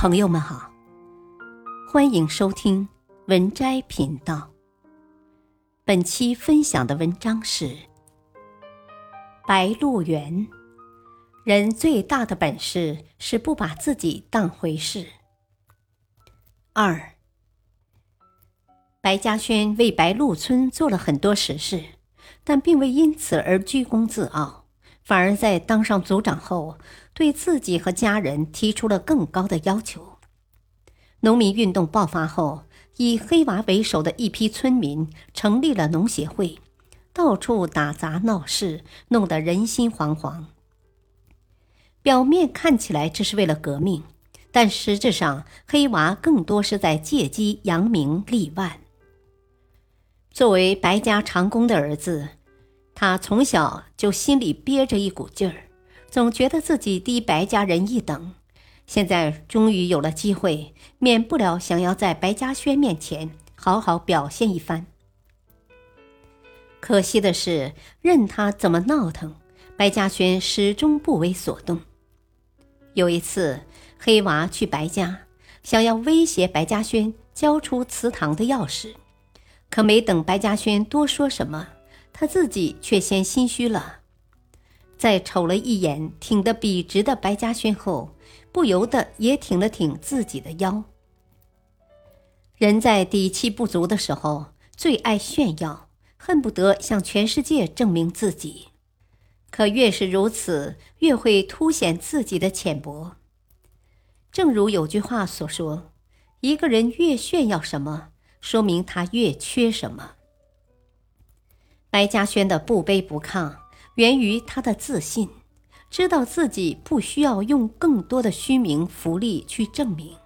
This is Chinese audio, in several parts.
朋友们好，欢迎收听文摘频道。本期分享的文章是《白鹿原》，人最大的本事是不把自己当回事。二，白嘉轩为白鹿村做了很多实事，但并未因此而居功自傲，反而在当上族长后。对自己和家人提出了更高的要求。农民运动爆发后，以黑娃为首的一批村民成立了农协会，到处打砸闹事，弄得人心惶惶。表面看起来这是为了革命，但实质上黑娃更多是在借机扬名立万。作为白家长工的儿子，他从小就心里憋着一股劲儿。总觉得自己低白家人一等，现在终于有了机会，免不了想要在白嘉轩面前好好表现一番。可惜的是，任他怎么闹腾，白嘉轩始终不为所动。有一次，黑娃去白家，想要威胁白嘉轩交出祠堂的钥匙，可没等白嘉轩多说什么，他自己却先心虚了。在瞅了一眼挺得笔直的白嘉轩后，不由得也挺了挺自己的腰。人在底气不足的时候，最爱炫耀，恨不得向全世界证明自己。可越是如此，越会凸显自己的浅薄。正如有句话所说：“一个人越炫耀什么，说明他越缺什么。”白嘉轩的不卑不亢。源于他的自信，知道自己不需要用更多的虚名浮利去证明。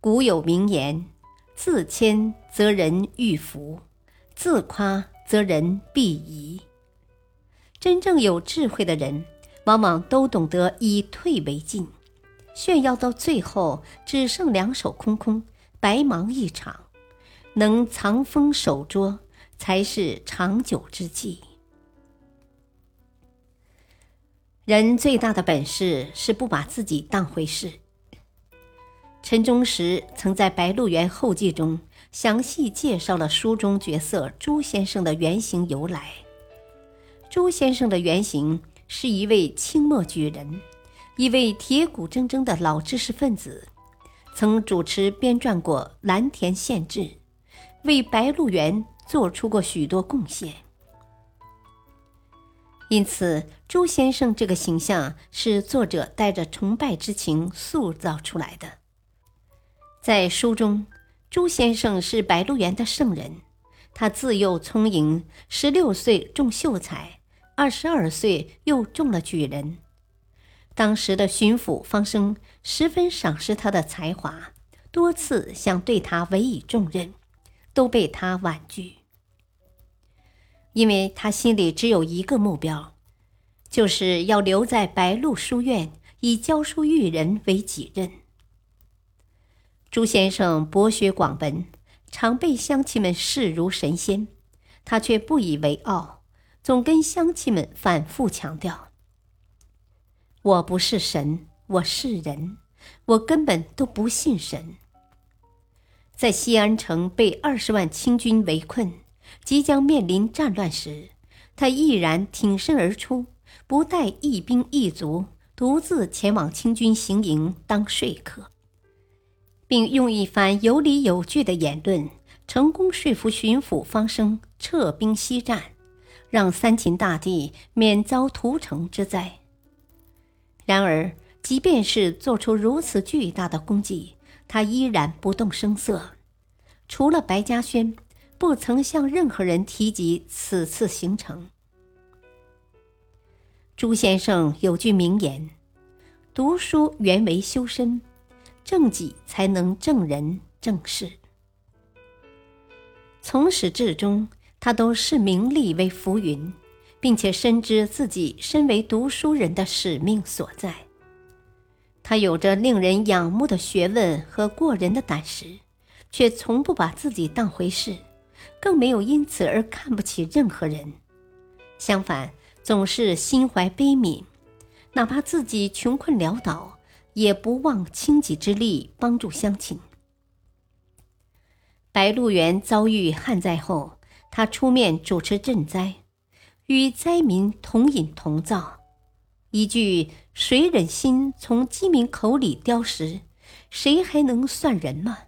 古有名言：“自谦则人欲服，自夸则人必疑。”真正有智慧的人，往往都懂得以退为进，炫耀到最后只剩两手空空，白忙一场。能藏锋守拙，才是长久之计。人最大的本事是不把自己当回事。陈忠实曾在《白鹿原后记》中详细介绍了书中角色朱先生的原型由来。朱先生的原型是一位清末举人，一位铁骨铮铮的老知识分子，曾主持编撰过《蓝田县志》，为白鹿原做出过许多贡献。因此，朱先生这个形象是作者带着崇拜之情塑造出来的。在书中，朱先生是白鹿原的圣人。他自幼聪颖，十六岁中秀才，二十二岁又中了举人。当时的巡抚方生十分赏识他的才华，多次想对他委以重任，都被他婉拒。因为他心里只有一个目标，就是要留在白鹿书院，以教书育人为己任。朱先生博学广文，常被乡亲们视如神仙，他却不以为傲，总跟乡亲们反复强调：“我不是神，我是人，我根本都不信神。”在西安城被二十万清军围困。即将面临战乱时，他毅然挺身而出，不带一兵一卒，独自前往清军行营当说客，并用一番有理有据的言论，成功说服巡抚方生撤兵西战，让三秦大地免遭屠城之灾。然而，即便是做出如此巨大的功绩，他依然不动声色，除了白嘉轩。不曾向任何人提及此次行程。朱先生有句名言：“读书原为修身，正己才能正人正事。”从始至终，他都视名利为浮云，并且深知自己身为读书人的使命所在。他有着令人仰慕的学问和过人的胆识，却从不把自己当回事。更没有因此而看不起任何人，相反，总是心怀悲悯，哪怕自己穷困潦倒，也不忘倾己之力帮助乡亲。白鹿原遭遇旱灾后，他出面主持赈灾，与灾民同饮同灶。一句“谁忍心从饥民口里叼食，谁还能算人吗？”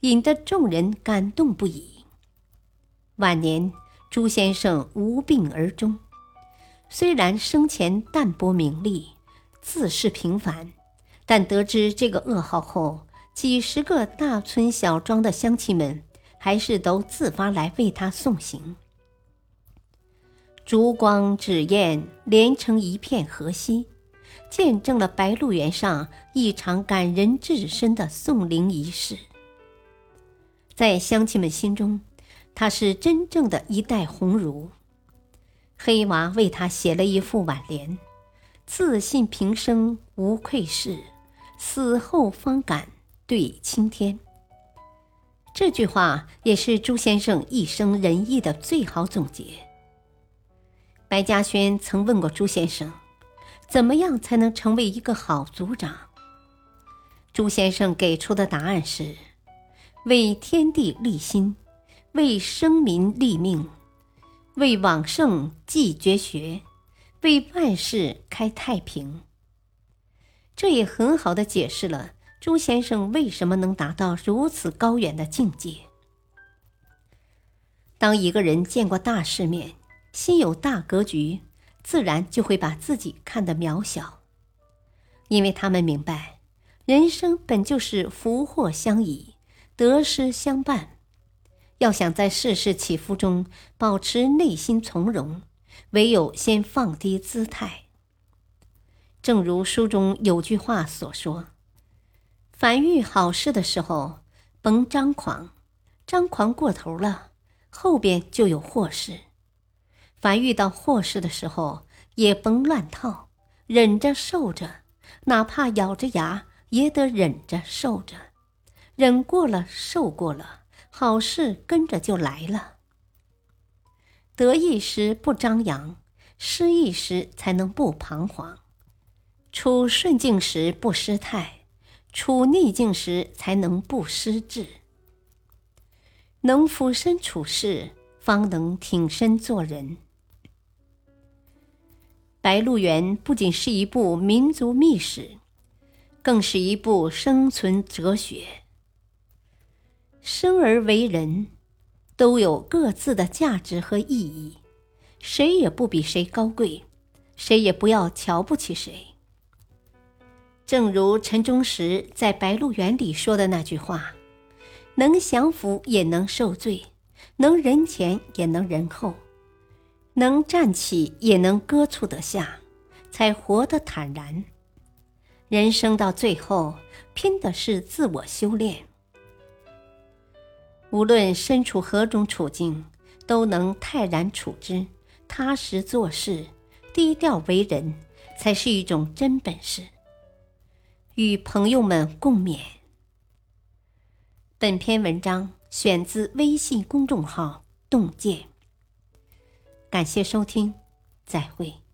引得众人感动不已。晚年，朱先生无病而终。虽然生前淡泊名利，自视平凡，但得知这个噩耗后，几十个大村小庄的乡亲们还是都自发来为他送行。烛光纸砚连成一片河西，见证了白鹿原上一场感人至深的送灵仪式。在乡亲们心中，他是真正的一代鸿儒。黑娃为他写了一副挽联：“自信平生无愧事，死后方敢对青天。”这句话也是朱先生一生仁义的最好总结。白嘉轩曾问过朱先生：“怎么样才能成为一个好族长？”朱先生给出的答案是：“为天地立心，为生民立命，为往圣继绝学，为万世开太平。”这也很好的解释了朱先生为什么能达到如此高远的境界。当一个人见过大世面，心有大格局，自然就会把自己看得渺小，因为他们明白，人生本就是福祸相依，得失相伴。要想在世事起伏中保持内心从容，唯有先放低姿态。正如书中有句话所说：“凡遇好事的时候，甭张狂，张狂过头了，后边就有祸事。”凡遇到祸事的时候，也甭乱套，忍着受着，哪怕咬着牙也得忍着受着，忍过了，受过了，好事跟着就来了。得意时不张扬，失意时才能不彷徨；处顺境时不失态，处逆境时才能不失志。能俯身处世，方能挺身做人。《白鹿原》不仅是一部民族秘史，更是一部生存哲学。生而为人，都有各自的价值和意义，谁也不比谁高贵，谁也不要瞧不起谁。正如陈忠实在《白鹿原》里说的那句话：“能降服也能受罪，能人前也能人后。”能站起，也能搁促得下，才活得坦然。人生到最后，拼的是自我修炼。无论身处何种处境，都能泰然处之，踏实做事，低调为人，才是一种真本事。与朋友们共勉。本篇文章选自微信公众号“洞见”。感谢收听，再会。